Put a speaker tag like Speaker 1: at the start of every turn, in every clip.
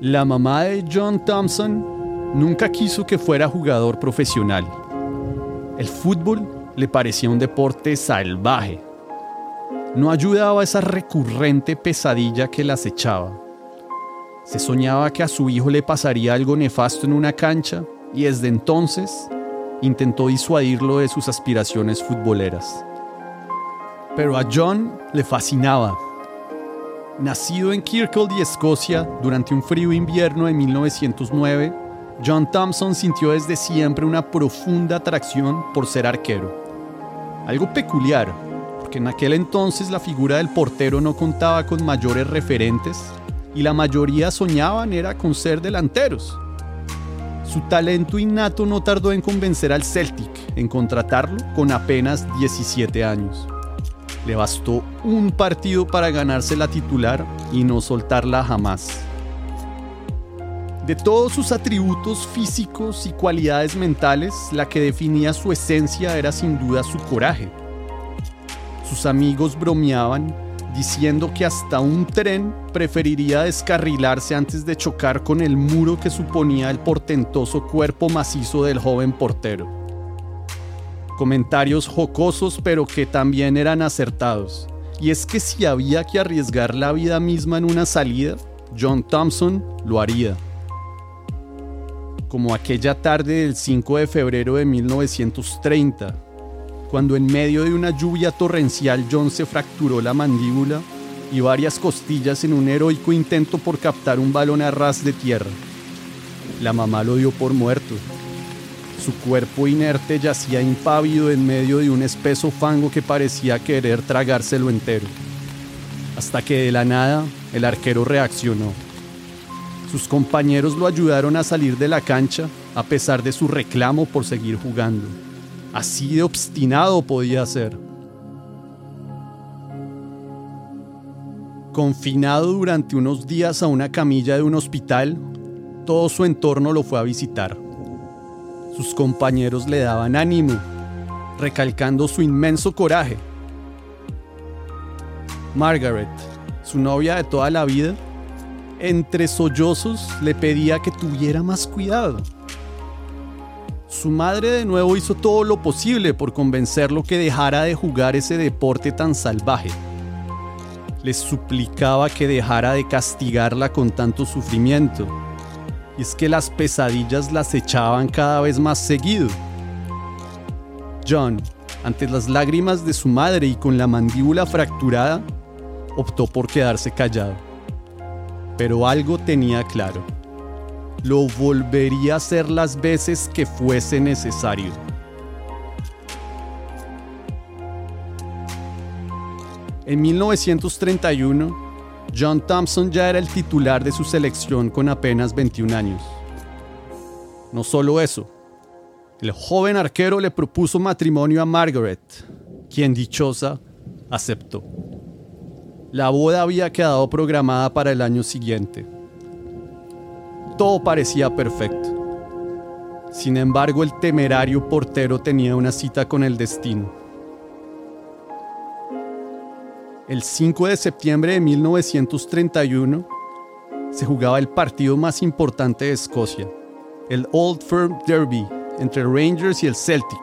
Speaker 1: La mamá de John Thompson nunca quiso que fuera jugador profesional. El fútbol le parecía un deporte salvaje. No ayudaba a esa recurrente pesadilla que la acechaba. Se soñaba que a su hijo le pasaría algo nefasto en una cancha y desde entonces intentó disuadirlo de sus aspiraciones futboleras. Pero a John le fascinaba. Nacido en Kirkcaldy, Escocia, durante un frío invierno de 1909, John Thompson sintió desde siempre una profunda atracción por ser arquero. Algo peculiar, porque en aquel entonces la figura del portero no contaba con mayores referentes y la mayoría soñaban era con ser delanteros. Su talento innato no tardó en convencer al Celtic en contratarlo con apenas 17 años. Le bastó un partido para ganarse la titular y no soltarla jamás. De todos sus atributos físicos y cualidades mentales, la que definía su esencia era sin duda su coraje. Sus amigos bromeaban diciendo que hasta un tren preferiría descarrilarse antes de chocar con el muro que suponía el portentoso cuerpo macizo del joven portero. Comentarios jocosos pero que también eran acertados. Y es que si había que arriesgar la vida misma en una salida, John Thompson lo haría. Como aquella tarde del 5 de febrero de 1930, cuando en medio de una lluvia torrencial John se fracturó la mandíbula y varias costillas en un heroico intento por captar un balón a ras de tierra. La mamá lo dio por muerto. Su cuerpo inerte yacía impávido en medio de un espeso fango que parecía querer tragárselo entero. Hasta que de la nada el arquero reaccionó. Sus compañeros lo ayudaron a salir de la cancha a pesar de su reclamo por seguir jugando. Así de obstinado podía ser. Confinado durante unos días a una camilla de un hospital, todo su entorno lo fue a visitar. Sus compañeros le daban ánimo, recalcando su inmenso coraje. Margaret, su novia de toda la vida, entre sollozos le pedía que tuviera más cuidado. Su madre de nuevo hizo todo lo posible por convencerlo que dejara de jugar ese deporte tan salvaje. Les suplicaba que dejara de castigarla con tanto sufrimiento. Y es que las pesadillas las echaban cada vez más seguido. John, ante las lágrimas de su madre y con la mandíbula fracturada, optó por quedarse callado. Pero algo tenía claro lo volvería a hacer las veces que fuese necesario. En 1931, John Thompson ya era el titular de su selección con apenas 21 años. No solo eso, el joven arquero le propuso matrimonio a Margaret, quien dichosa aceptó. La boda había quedado programada para el año siguiente todo parecía perfecto. Sin embargo, el temerario portero tenía una cita con el destino. El 5 de septiembre de 1931 se jugaba el partido más importante de Escocia, el Old Firm Derby entre Rangers y el Celtic.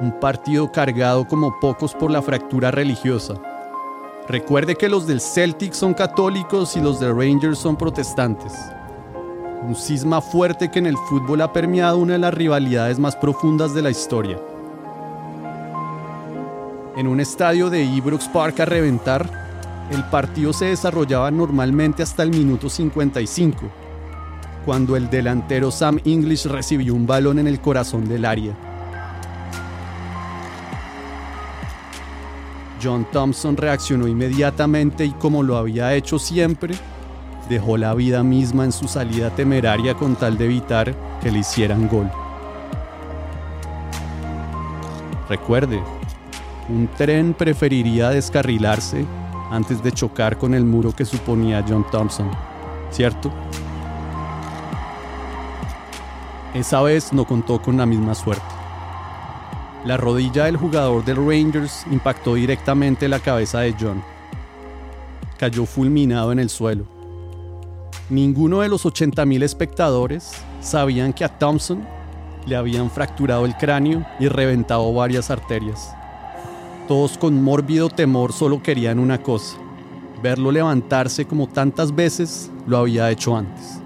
Speaker 1: Un partido cargado como pocos por la fractura religiosa. Recuerde que los del Celtic son católicos y los de Rangers son protestantes un cisma fuerte que en el fútbol ha permeado una de las rivalidades más profundas de la historia. En un estadio de Ibrox Park a reventar, el partido se desarrollaba normalmente hasta el minuto 55, cuando el delantero Sam English recibió un balón en el corazón del área. John Thompson reaccionó inmediatamente y como lo había hecho siempre, dejó la vida misma en su salida temeraria con tal de evitar que le hicieran gol. Recuerde, un tren preferiría descarrilarse antes de chocar con el muro que suponía John Thompson, ¿cierto? Esa vez no contó con la misma suerte. La rodilla del jugador del Rangers impactó directamente la cabeza de John. Cayó fulminado en el suelo Ninguno de los 80.000 espectadores sabían que a Thompson le habían fracturado el cráneo y reventado varias arterias. Todos con mórbido temor solo querían una cosa, verlo levantarse como tantas veces lo había hecho antes.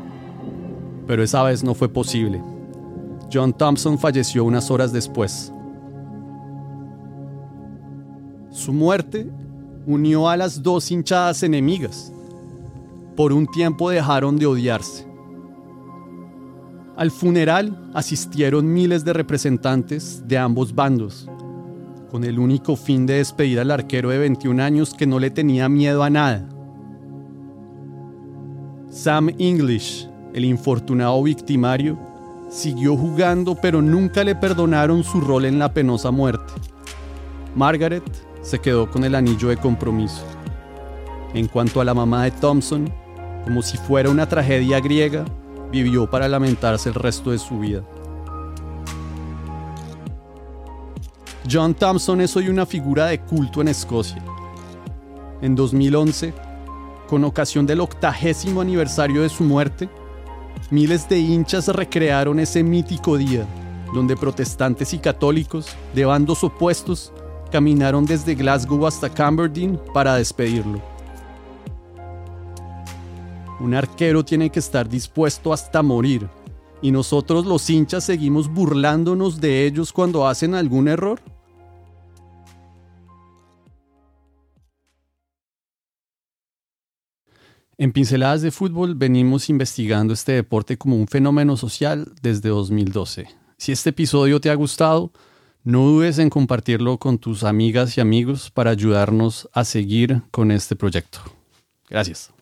Speaker 1: Pero esa vez no fue posible. John Thompson falleció unas horas después. Su muerte unió a las dos hinchadas enemigas. Por un tiempo dejaron de odiarse. Al funeral asistieron miles de representantes de ambos bandos, con el único fin de despedir al arquero de 21 años que no le tenía miedo a nada. Sam English, el infortunado victimario, siguió jugando pero nunca le perdonaron su rol en la penosa muerte. Margaret se quedó con el anillo de compromiso. En cuanto a la mamá de Thompson, como si fuera una tragedia griega, vivió para lamentarse el resto de su vida. John Thompson es hoy una figura de culto en Escocia. En 2011, con ocasión del octagésimo aniversario de su muerte, miles de hinchas recrearon ese mítico día, donde protestantes y católicos, de bandos opuestos, caminaron desde Glasgow hasta Camberden para despedirlo. Un arquero tiene que estar dispuesto hasta morir, y nosotros los hinchas seguimos burlándonos de ellos cuando hacen algún error. En Pinceladas de Fútbol venimos investigando este deporte como un fenómeno social desde 2012. Si este episodio te ha gustado, no dudes en compartirlo con tus amigas y amigos para ayudarnos a seguir con este proyecto. Gracias.